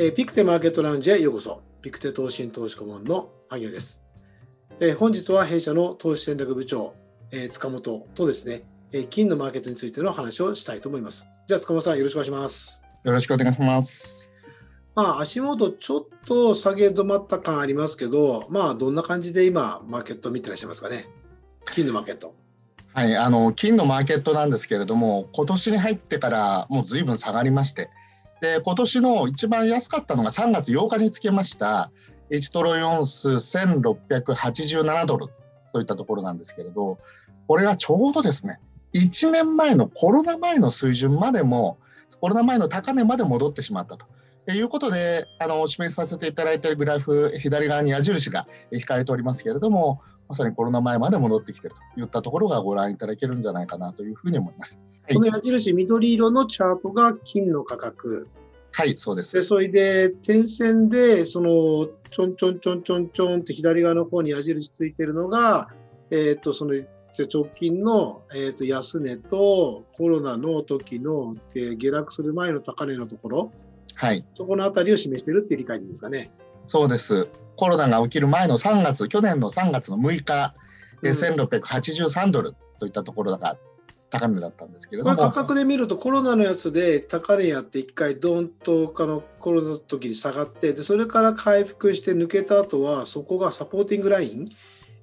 えー、ピクテマーケットラウンジへようこそ。ピクテ投信投資顧問の萩野です、えー。本日は弊社の投資戦略部長、えー、塚本とですね、えー、金のマーケットについての話をしたいと思います。じゃあ塚本さんよろしくお願いします。よろしくお願いします。まあ足元ちょっと下げ止まった感ありますけど、まあどんな感じで今マーケット見てらっしゃいますかね？金のマーケット。はい、あの金のマーケットなんですけれども、今年に入ってからもうずいぶん下がりまして、で今年の一番安かったのが3月8日につけました1トロイオンス1687ドルといったところなんですけれどこれがちょうどですね1年前のコロナ前の水準までもコロナ前の高値まで戻ってしまったと。いうことであの示させていただいているグラフ左側に矢印が引かれておりますけれどもまさにコロナ前まで戻ってきているといったところがご覧いただけるんじゃないかなというふうに思います。この矢印、緑色のチャートが金の価格。はい、そうです。で、それで、点線で、その、ちょんちょんちょんちょんちょんって左側の方に矢印ついてるのが、えっ、ー、と、その、直近の、えーと、安値とコロナの時の、えー、下落する前の高値のところ、はい、そこのあたりを示しているっていう理解でいいですかね。そうです。コロナが起きる前の3月、去年の3月の6日、うん、1683ドルといったところが高値だったんですけれども価格で見るとコロナのやつで高値やって1回ドンとあのコロナの時に下がってでそれから回復して抜けた後はそこがサポーティングライン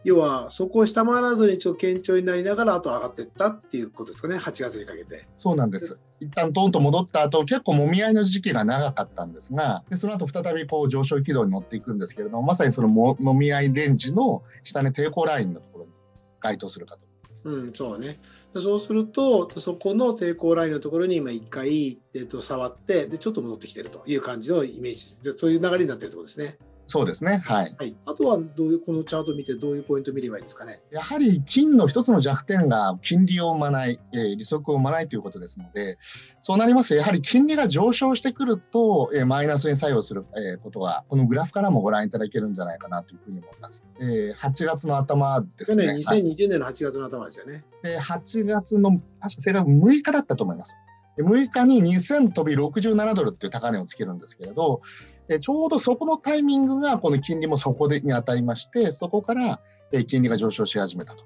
要はそこを下回らずにちょっと堅調になりながらあと上がっていったっていうことですかね。8月にかけて。そうなんです。一旦ドンと戻った後結構もみ合いの時期が長かったんですがでその後再びこう上昇軌道に乗っていくんですけれどもまさにそのももみ合いレンジの下値抵抗ラインのところに該当するかとうん、そうね。そうすると、そこの抵抗ラインのところに今1回、えー、と触ってで、ちょっと戻ってきてるという感じのイメージ。で、そういう流れになってるところですね。そうですね、はい、はい、あとはどういうこのチャートを見てどういうポイントを見ればいいですかね？やはり金の一つの弱点が金利を生まない、えー、利息を生まないということですのでそうなりますとやはり金利が上昇してくると、えー、マイナスに作用する、えー、ことがこのグラフからもご覧いただけるんじゃないかなというふうに思います。えー、8月の頭ですね。去年2020年の8月の頭ですよね。で8月の確か正確6日だったと思います。6日に2000飛び67ドルっていう高値をつけるんですけれど、えちょうどそこのタイミングがこの金利もそこでに当たりまして、そこから金利が上昇し始めたと。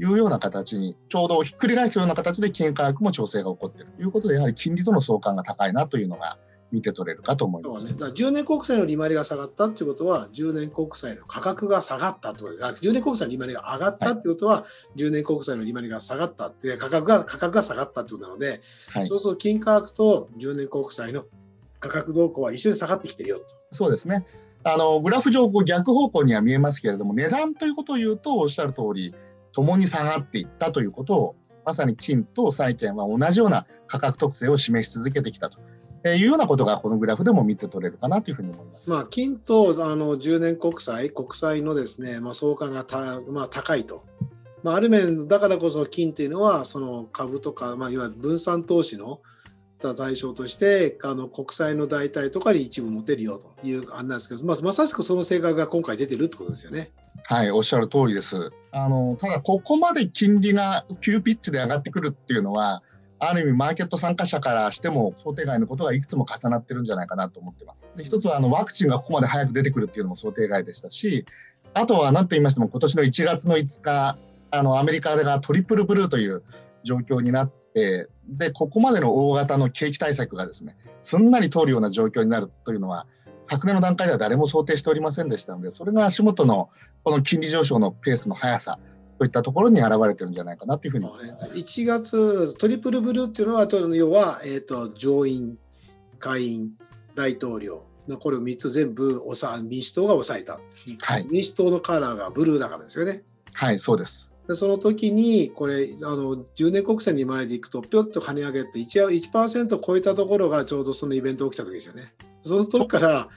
いうような形に、ちょうどひっくり返すような形で金価格も調整が起こっているということで、やはり金利との相関が高いなというのが見て取れるかと思います。ね、だ10年国債の利回りが下がったということは、10年国債の価格が下がったと。いうこと10年国債の利回りが上がったということは、はい、10年国債の利回りが下がったって価格が価格が下がったということなので、はい、そうすると金価格と10年国債の価格動向は一緒に下がってきてるよと。そうですね。あのグラフ上こう逆方向には見えますけれども値段ということを言うとおっしゃる通り共に下がっていったということをまさに金と債券は同じような価格特性を示し続けてきたというようなことがこのグラフでも見て取れるかなというふうに思います。まあ、金とあの10年国債、国債のですね、まあ、相関がた、まあ、高いと。まあ、ある面、だからこそ金というのは、その株とか、まあ、いわゆる分散投資の対象としてあの国債の代替とかに一部持てるよという案なんですけど、まあ、まさしくその性格が今回出てるってことですよね。はい、おっしゃる通りです。あのただ、ここまで金利が急ピッチで上がってくるっていうのは、ある意味マーケット参加者からしても想定外のことがいくつも重なってるんじゃないかなと思ってます。で一つはあのワクチンがここまで早く出てくるっていうのも想定外でしたし、あとは何と言いましても今年の1月の5日、あのアメリカがトリプルブルーという状況になって、でここまでの大型の景気対策がですねすんなり通るような状況になるというのは昨年の段階では誰も想定しておりませんでしたのでそれが足元のこの金利上昇のペースの速さといったところに現れてるんじゃないかなというふうに思います。1月トリプルブルーっていうのは要は、えーと、上院下院大統領のこれを3つ全部民主党が抑えた、はい、民主党のカラーがブルーだからですよね。はいそうですでその時にこれあの10年国債に前でいくとぴょっと跳ね上げて 1%, 1超えたところがちょうどそのイベント起きた時ですよね。その時から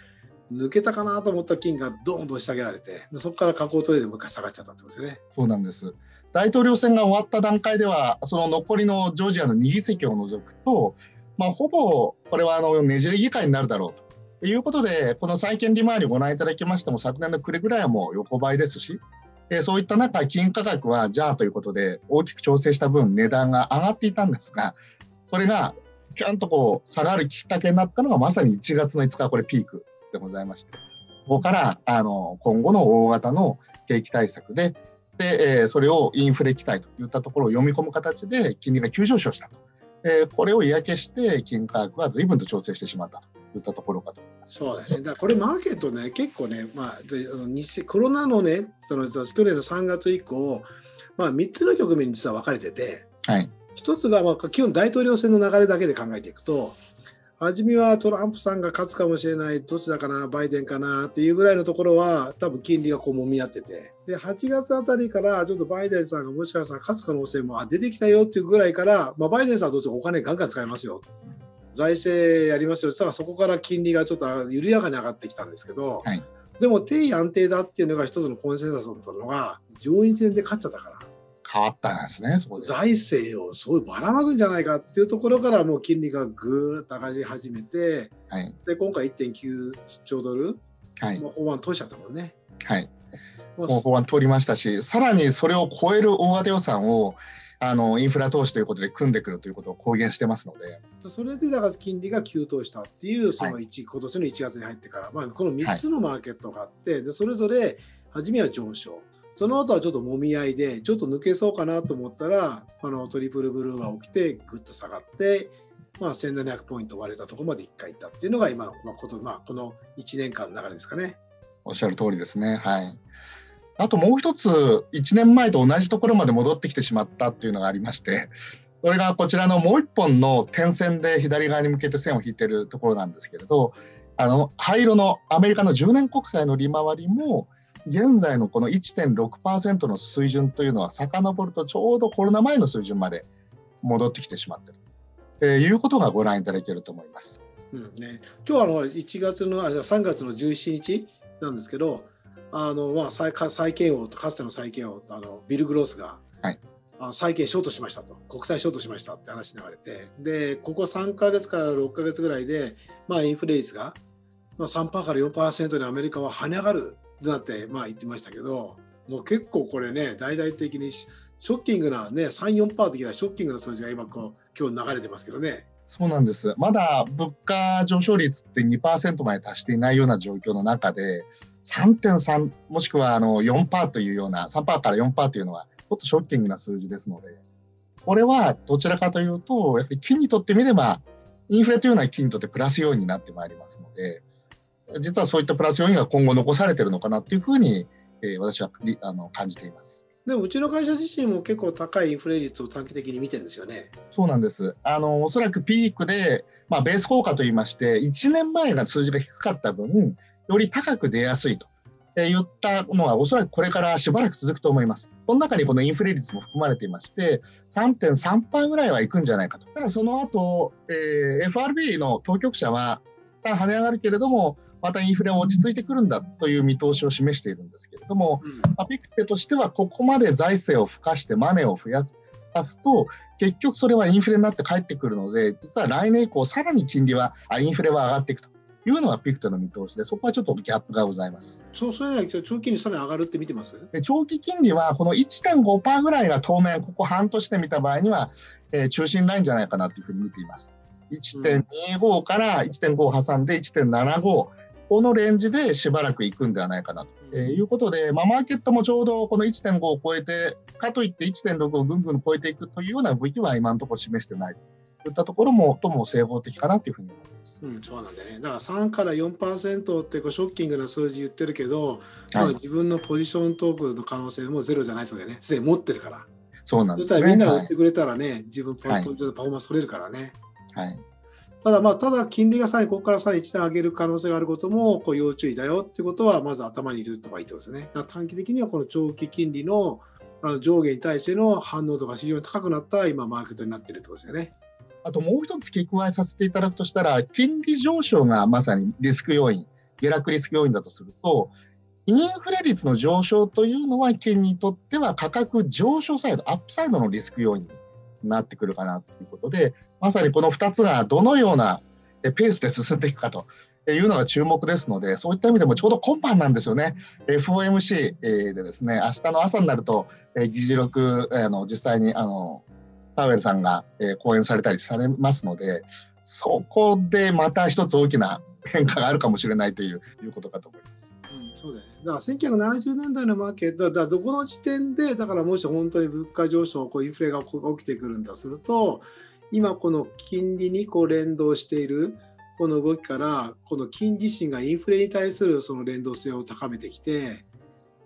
抜けたかなと思った金がどんどん下げられて、そこから下降トレーでもう一回下がっちゃったってことですね。そうなんです。大統領選が終わった段階では、その残りのジョージアの2議席を除くと、まあ、ほぼこれはあのねじれ議会になるだろうということで、この債券利回りをご覧いただきましても、昨年の暮れぐらいはもう横ばいですし、えそういった中、金価格はじゃあということで、大きく調整した分、値段が上がっていたんですが、それがキュンとこう下がるきっかけになったのがまさに1月の5日これピークでございましてここからあの今後の大型の景気対策でで、え、それをインフレ期待といったところを読み込む形で金利が急上昇したと。え、これを嫌気して金価格は随分と調整してしまったといったところかと。そうだね。だからこれマーケットね結構ね、まあ、コロナのねその去年の3月以降、まあ、3つの局面に実は分かれてて、はい、1つが、まあ、基本大統領選の流れだけで考えていくと初めはトランプさんが勝つかもしれないどっちだかなバイデンかなっていうぐらいのところは多分金利がこう揉み合っててで8月あたりからちょっとバイデンさんがもしかしたら勝つ可能性もあ出てきたよっていうぐらいから、まあ、バイデンさんはどうしてもお金ガンガン使いますよと財政やりますよそしたらそこから金利がちょっと緩やかに上がってきたんですけど、はい、でも定位安定だっていうのが一つのコンセンサスだったのが上院選で勝っちゃったから。変わったんですね、そこで。財政をすごいばらまくんじゃないかっていうところからもう金利がぐーっと上がり始めて、はい、で今回1.9兆ドル、はい、法案通しちゃったもんね。はい、もう法案通りましたし、さらにそれを超える大型予算をあのインフラ投資ということで組んでくるということを公言してますので。それでだから金利が急騰したっていう、その1、はい、今年の1月に入ってから、まあ、この3つのマーケットがあって、でそれぞれ初めは上昇。その後はちょっともみ合いで、ちょっと抜けそうかなと思ったら、あのトリプルブルーが起きて、ぐっと下がって、まあ、1700ポイント割れたところまで1回いったっていうのが今の、まあことまあ、この1年間の流れですかね。おっしゃる通りですね。はい。あともう一つ、1年前と同じところまで戻ってきてしまったっていうのがありまして、それがこちらのもう一本の点線で左側に向けて線を引いてるところなんですけれど、あの灰色のアメリカの10年国債の利回りも、現在のこの1.6%の水準というのは遡るとちょうどコロナ前の水準まで戻ってきてしまっているということがご覧いただけると思います。うんね、今日はあの1月のあ3月の17日なんですけどあの、まあ、債債券王とかつての債券王あのビル・グロースが、はい、あ債券ショートしましたと。国債ショートしましたって話流れてでここ3か月から6か月ぐらいで、まあ、インフレ率が、まあ、3%から4%にアメリカは跳ね上がるだってまあ言ってましたけどもう結構これね大々的にショッキングなね34%的なショッキングな数字が今こう今日流れてますけどね。そうなんですまだ物価上昇率って2%まで達していないような状況の中で3.3もしくはあの4%というような3%から4%というのはちょっとショッキングな数字ですのでこれはどちらかというとやっぱり金にとってみればインフレというのは金にとってプラス要因になってまいりますので実はそういったプラス要因が今後残されてるのかなというふうに、えー、私はあの感じています。でもうちの会社自身も結構高いインフレ率を短期的に見てるんですよね。そうなんです。あのおそらくピークで、まあ、ベース効果といいまして、1年前が数字が低かった分、より高く出やすいと。え言ったのはおそらくこれからしばらく続くと思います。この中にこのインフレ率も含まれていまして、3.3%ぐらいはいくんじゃないかと。ただその後、えー、FRB の当局者は、一旦跳ね上がるけれども、またインフレは落ち着いてくるんだという見通しを示しているんですけれども、うん、まあ、ピクテとしてはここまで財政を付加してマネーを増やすと結局それはインフレになって帰ってくるので実は来年以降さらに金利はあインフレは上がっていくというのがピクトの見通しで、そこはちょっとギャップがございます。そうそれ長期金利さらに上がるって見てます？長期金利はこの1.5%ぐらいが当面、ここ半年で見た場合には、えー、中心ラインじゃないかなというふうに見ています。1.25から1.5を挟んで1.75、このレンジでしばらくいくんではないかなということで、まあ、マーケットもちょうどこの1.5を超えて、かといって1.6をぐんぐん超えていくというような動きは今のところ示してないといったところも、とも整合的かなというふうに思います。うん、そうなんだね。だから3から4%ってこうショッキングな数字言ってるけど、はい、自分のポジショントークの可能性もゼロじゃないそうでね、すでに持ってるから。そうなんですね。みんなが売ってくれたらね、はい、自分ポイントでパフォーマンス取れるからね。はい。ただまあ、ただ金利がさえここからさえ1段上げる可能性があることもこう要注意だよっていうことはまず頭に入れるとかいいってことですね。短期的にはこの長期金利の上下に対しての反応度が非常に高くなった今マーケットになっているってことですよね。あともう一つ付け加えさせていただくとしたら、金利上昇がまさにリスク要因、下落リスク要因だとすると、インフレ率の上昇というのは、金にとっては価格上昇サイド、アップサイドのリスク要因になってくるかなということで、まさにこの2つがどのようなペースで進んでいくかというのが注目ですので、そういった意味でもちょうど今晩なんですよね。FOMC でですね、明日の朝になると、議事録、あの実際にあのパウエルさんが、講演されたりされますので、そこでまた一つ大きな変化があるかもしれないといういうことかと思います。だ。から1970年代のマーケットだからどこの時点でだからもし本当に物価上昇こうインフレが起きてくるんだとすると今この金利にこう連動しているこの動きからこの金自身がインフレに対するその連動性を高めてきて、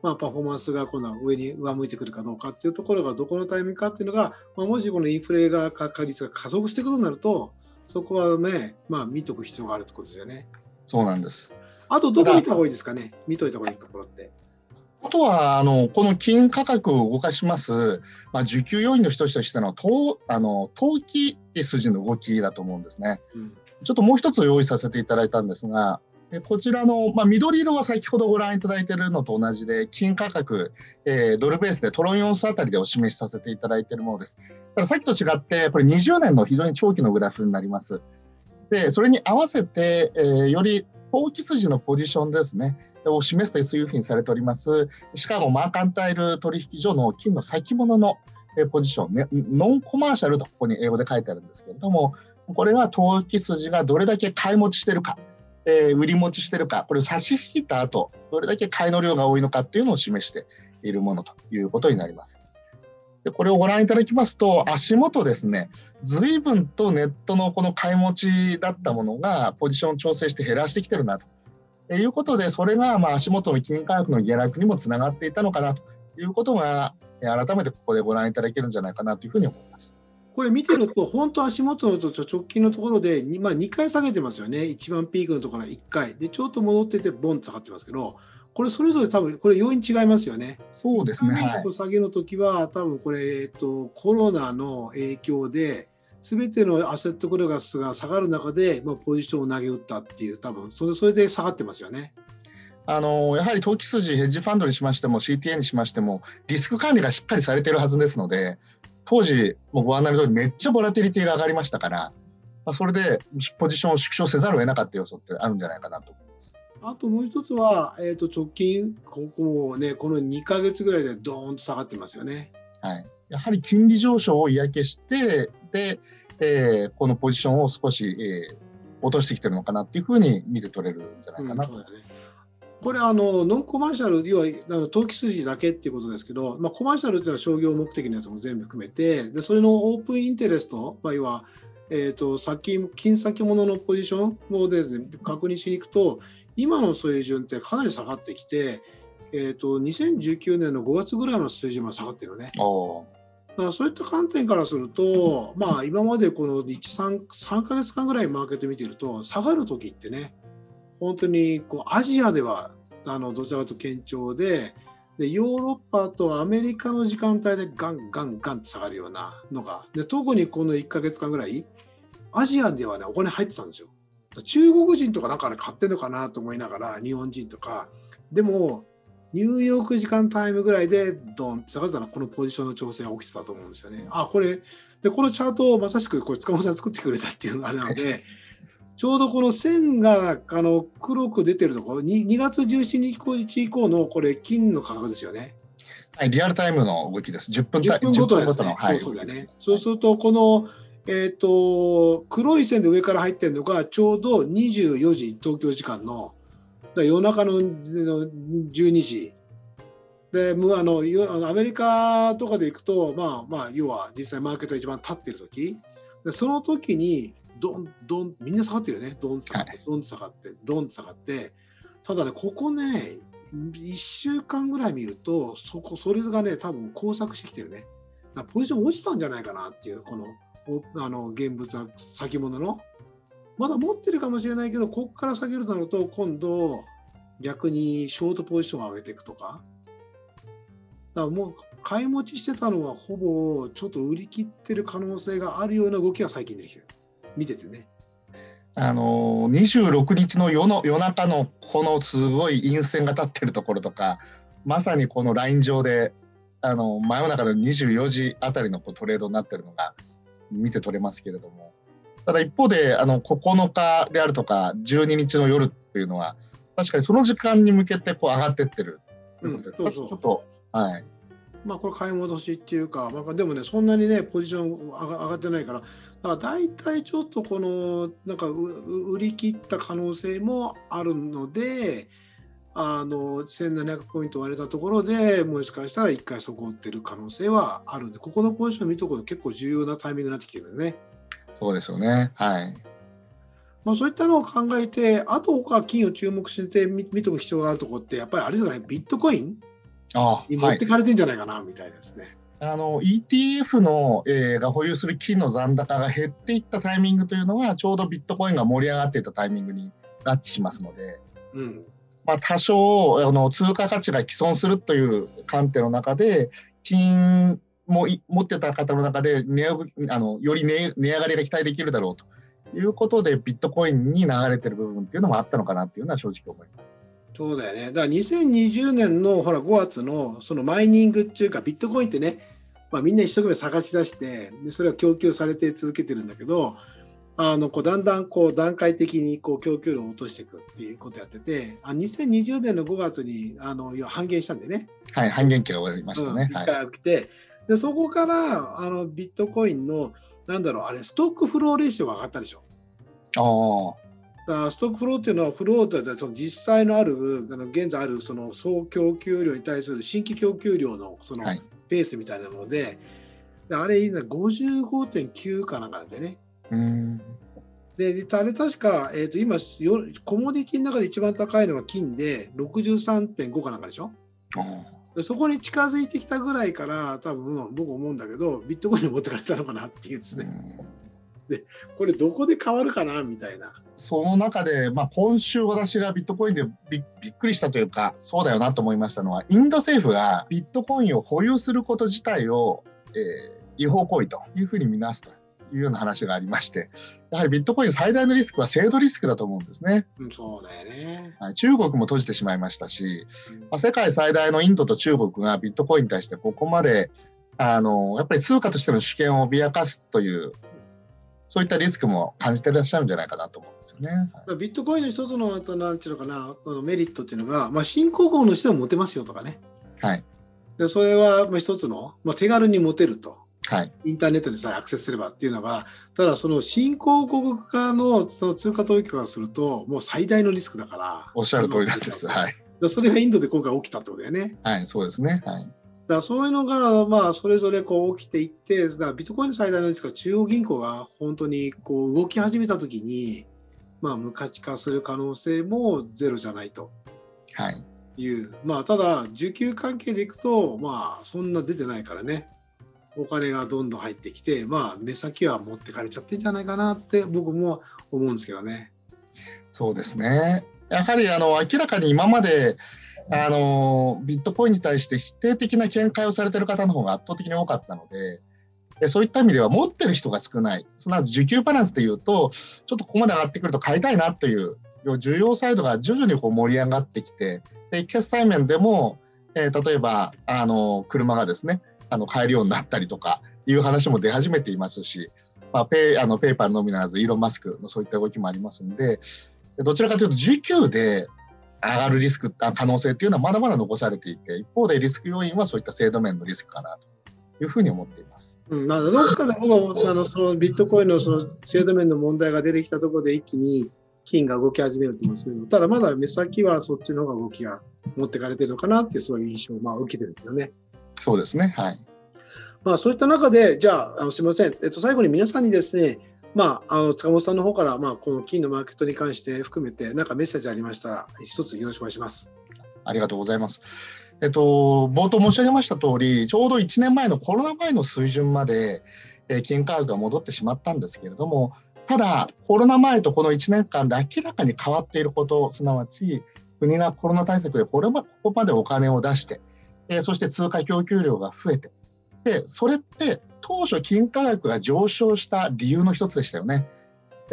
まあ、パフォーマンスが今度は上に上向いてくるかどうかっていうところがどこのタイミングかっていうのが、まあ、もしこのインフレが確率が加速していくことになるとそこはね、まあ、見とく必要があるってことですよね。そうなんです。あと、どこ見た方がいいですかね、見といた方がいいところって。あとはあのこの金価格を動かします、まあ、需給要因の一つとしての投あの投機筋の動きだと思うんですね、うん、ちょっともう一つ用意させていただいたんですが、こちらの、まあ、緑色は先ほどご覧いただいているのと同じで、金価格、えー、ドルベースでトロン4スあたりでお示しさせていただいているものです。たださっきと違って、これ20年の非常に長期のグラフになります。で、それに合わせて、えー、より投機筋のポジションですね、を示すというふうにされております。しかもマーカンタイル取引所の金の先物のポジション、ね、ノンコマーシャルとここに英語で書いてあるんですけれども、これは投機筋がどれだけ買い持ちしてるか、えー、売り持ちしてるか、これを差し引いた後、どれだけ買いの量が多いのかっていうのを示しているものということになります。でこれをご覧いただきますと、足元ですね、随分とネットのこの買い持ちだったものが、ポジション調整して減らしてきてるなと。いうことで、それがまあ足元の金価格の下落にもつながっていたのかなと。いうことが、改めてここでご覧いただけるんじゃないかなというふうに思います。これ見てると、本当、足元の直近のところで、まあ、2回下げてますよね、一番ピークのところから1回、でちょっと戻ってて、ボンと下がってますけど、これ、それぞれ多分、これ、要因違いますよね。そうですね。はい、下げの時は、多分これ、えっと、コロナの影響で、すべてのアセットクラスが下がる中で、まあ、ポジションを投げ打ったっていう、多分それそれで下がってますよね。あのやはり投機筋、ヘッジファンドにしましても、CTA にしましても、リスク管理がしっかりされているはずですので、当時、もうご案内の通り、めっちゃボラティリティが上がりましたから、まあ、それでポジションを縮小せざるを得なかった要素ってあるんじゃないかなと思います。あともう一つは、えー、と直近、ここもね、この2か月ぐらいでどーんと下がってますよね。はい、やはり金利上昇を嫌気して、で、えー、このポジションを少し、えー、落としてきてるのかなっていうふうに見て取れるんじゃないかなと。うんこれあの、ノンコマーシャル、要はあの投機筋だけっていうことですけど、まあ、コマーシャルっていうのは商業目的のやつも全部含めて、でそれのオープンインテレスト、まあ、要は、えーと、先金先物のポジションをです、ね、確認しに行くと、今の水準ってかなり下がってきて、えーと、2019年の5月ぐらいの水準まで下がってるよね。だからそういった観点からすると、まあ、今までこの1、3, 3ヶ月間ぐらいマーケット見てると、下がるときってね、本当にこうアジアではあのどちらかというと堅調ででヨーロッパとアメリカの時間帯でガンガンガンって下がるようなのがで特にこの1か月間ぐらいアジアではねお金入ってたんですよ。中国人とかなんかね買ってるのかなと思いながら日本人とかでもニューヨーク時間タイムぐらいでドンって下がったらこのポジションの調整が起きてたと思うんですよね。あこれでこのチャートをまさしくこれ塚本さん作ってくれたっていうのがあれなのでちょうどこの線があの黒く出てるところ、2, 2月17日以降のこれ、金の価格ですよね。はい、リアルタイムの動きです。10分 ,10 分ごとですね。はい、そうそうだね。そうすると、この、えーと、黒い線で上から入ってるのがちょうど24時東京時間の夜中の12時であのアメリカとかで行くと、まあまあ、要は実際マーケットが一番立ってる時でその時にどんどんみんな下がってるよね。どん下がって、どん下がってどん下がって。ただねここね1週間ぐらい見るとそこそれがね多分工作してきてるね。ポジション落ちたんじゃないかなっていうこのあの現物は先物の。まだ持ってるかもしれないけどここから下げるとなると今度逆にショートポジションを上げていくとか。だからもう買い持ちしてたのはほぼちょっと売り切ってる可能性があるような動きが最近出てきてる。見ててね。あの26日の夜の夜中のこのすごい陰線が立ってるところとかまさにこのライン上であの真夜中の24時あたりのこうトレードになってるのが見て取れますけれども。ただ一方であの9日であるとか12日の夜っていうのは確かにその時間に向けてこう上がってってるということで、うん、ちょっとはいまあこれ買い戻しっていうか、まあ、でもねそんなにねポジション上がってないからだから大体ちょっとこのなんか売り切った可能性もあるのであの1700ポイント割れたところでもしかしたら1回そこを打ってる可能性はあるんでここのポジション見とくの結構重要なタイミングになってきてるよね。そうですよねはいまあ、そういったのを考えて、あと他金を注目して見見ておく必要があるところって、やっぱりあれじゃない、ビットコインに持ってかれてんじゃないかな、はい、みたいですね。あの ETF の、えー、が保有する金の残高が減っていったタイミングというのは、ちょうどビットコインが盛り上がっていたタイミングに合致しますので、うんまあ、多少あの通貨価値が既存するという観点の中で、金も持ってた方の中で値あのより値値上がりが期待できるだろうということで、ビットコインに流れてる部分っていうのもあったのかなっていうのは正直思います。そうだよね。だから2020年のほら5月のそのマイニングっていうか、ビットコインってね、まあ、みんな一生懸命探し出してで、それは供給されて続けてるんだけど、あのこうだんだんこう段階的にこう供給量を落としていくっていうことをやってて、あ2020年の5月にあの半減したんでね。はい、半減期が終わりましたね。うん、回起きて、はい、でそこからあのビットコインのなんだろう、あれ、ストックフローレシオが上がったでしょ。ああ。ストックフローっていうのは、フローとはその実際のある、あの現在あるその総供給量に対する新規供給量のそのペースみたいなので、はい、あれ、55.9かなんかでね。うんで、あれ確か、えー、と今よ、コモディティの中で一番高いのが金で63.5かなんかでしょ。そこに近づいてきたぐらいから多分僕思うんだけどビットコインに持ってかれたのかなっていうですね。でこれどこで変わるかな？みたいな。その中で、まあ、今週私がビットコインでびっくりしたというかそうだよなと思いましたのはインド政府がビットコインを保有すること自体を、えー、違法行為というふうに見なすというような話がありまして、やはりビットコイン最大のリスクは制度リスクだと思うんですね。うん、そうだよね、はい、中国も閉じてしまいましたし、まあ、世界最大のインドと中国がビットコインに対してここまであのやっぱり通貨としての主権を脅かすというそういったリスクも感じていらっしゃるんじゃないかなと思うんですよね。はい、ビットコインの一つのなんていうのかなのメリットっていうのが、まあ、新興国の人も持てますよとかね。はい、でそれはまあ一つの、まあ、手軽に持てると。はい、インターネットでさえアクセスすればっていうのが、ただその新興国化のその通貨取引からすると、もう最大のリスクだから。おっしゃる通りなんです。はい。それがインドで今回起きたってことだよね。はい、そうですね。はい。だからそういうのが、まあ、それぞれこう起きていって、だからビットコインの最大のリスクは中央銀行が本当にこう動き始めたときに、まあ、無価値化する可能性もゼロじゃないと。はい。いう、まあ、ただ、需給関係でいくと、まあ、そんな出てないからね。お金がどんどん入ってきて、まあ、目先は持ってかれちゃってんじゃないかなって僕も思うんですけどね。そうですねやはりあの明らかに今まであのビットコインに対して否定的な見解をされている方の方が圧倒的に多かったので。でそういった意味では持ってる人が少ない、すなわち需給バランスでいうと、ちょっとここまで上がってくると買いたいなという需要サイドが徐々にこう盛り上がってきて、で決済面でも、えー、例えばあの車がですね、あの買えるようになったりとかいう話も出始めていますし、まあ、ペイあのペーパーのみならずイーロン・マスクのそういった動きもありますのでどちらかというと需給で上がるリスク可能性というのはまだまだ残されていて一方でリスク要因はそういった制度面のリスクかなというふうに思っています。うん、まあ、どっかで僕はあのそのビットコインのその制度面の問題が出てきたところで一気に金が動き始めると思うんですけど、ただまだ目先はそっちの方が動きが持ってかれてるのかなっていうそういう印象をまあ受けてるんですよね。そうですね。はい。まあ、そういった中で、じゃあ、あのすみません、えっと、最後に皆さんにですね、まあ、あの塚本さんの方から、まあ、この金のマーケットに関して含めて、何かメッセージありましたら、一つよろしくお願いします。ありがとうございます。えっと、冒頭申し上げました通り、ちょうど1年前のコロナ前の水準まで、えー、金価格が戻ってしまったんですけれども、ただ、コロナ前とこの1年間で明らかに変わっていること、すなわち、国がコロナ対策でこれここまでお金を出して、えー、そして通貨供給量が増えて、でそれって当初金価格が上昇した理由の一つでしたよね。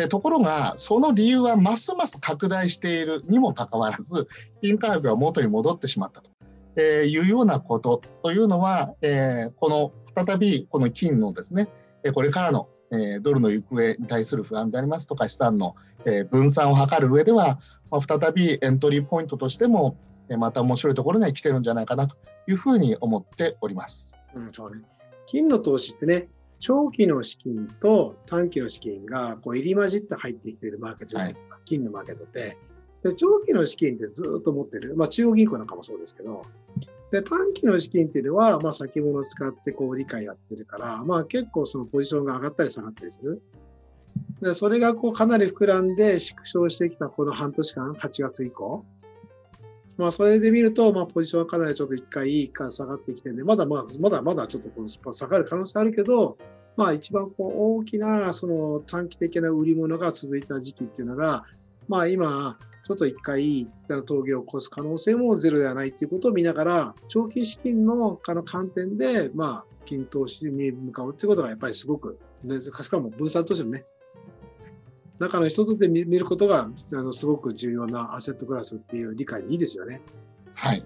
ところがその理由はますます拡大しているにもかかわらず金価格が元に戻ってしまったと、いうようなことというのは、え、この再びこの金のですねこれからのドルの行方に対する不安でありますとか資産の、分散を図る上では、再びエントリーポイントとしてもまた面白いところには来てるんじゃないかなというふうに思っております。うん、そうね。金の投資ってね、長期の資金と短期の資金がこう入り混じって入ってきているマーケットじゃないですか、はい、金のマーケットって。で長期の資金ってずっと持ってる、まあ、中央銀行なんかもそうですけど、で短期の資金っていうのは、まあ、先物を使ってこう理解やってるから、まあ、結構そのポジションが上がったり下がったりする。でそれがこうかなり膨らんで縮小してきたこの半年間、8月以降。まあ、それで見ると、まあ、ポジションはかなりちょっと1回下がってきてね、まだまだ、まだまだちょっとこの下がる可能性あるけど、まあ、一番こう大きなその短期的な売り物が続いた時期っていうのが、まあ、今、ちょっと1回峠を起こす可能性もゼロではないということを見ながら、長期資金の観点で、まあ、金投資に向かうということがやっぱりすごく、かしかも分散投資のね、中の一つで見ることがあのすごく重要なアセットクラスっていう理解にいいですよね。はい、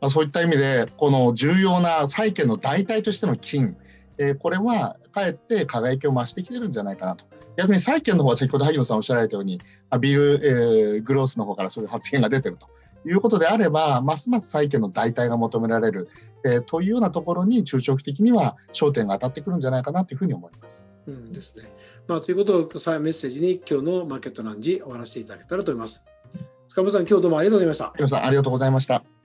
まあ、そういった意味でこの重要な債券の代替としての金、えー、これはかえって輝きを増してきてるんじゃないかなと。逆に債券の方は先ほど萩野さんおっしゃられたようにビル、えー、グロースの方からそういう発言が出てるということであればますます債券の代替が求められる、えー、というようなところに中長期的には焦点が当たってくるんじゃないかなというふうに思います。うんですね。まあ、ということをさメッセージに今日のマーケットランジ終わらせていただけたらと思います。塚本さん、今日どうもありがとうございました。皆さん、ありがとうございました。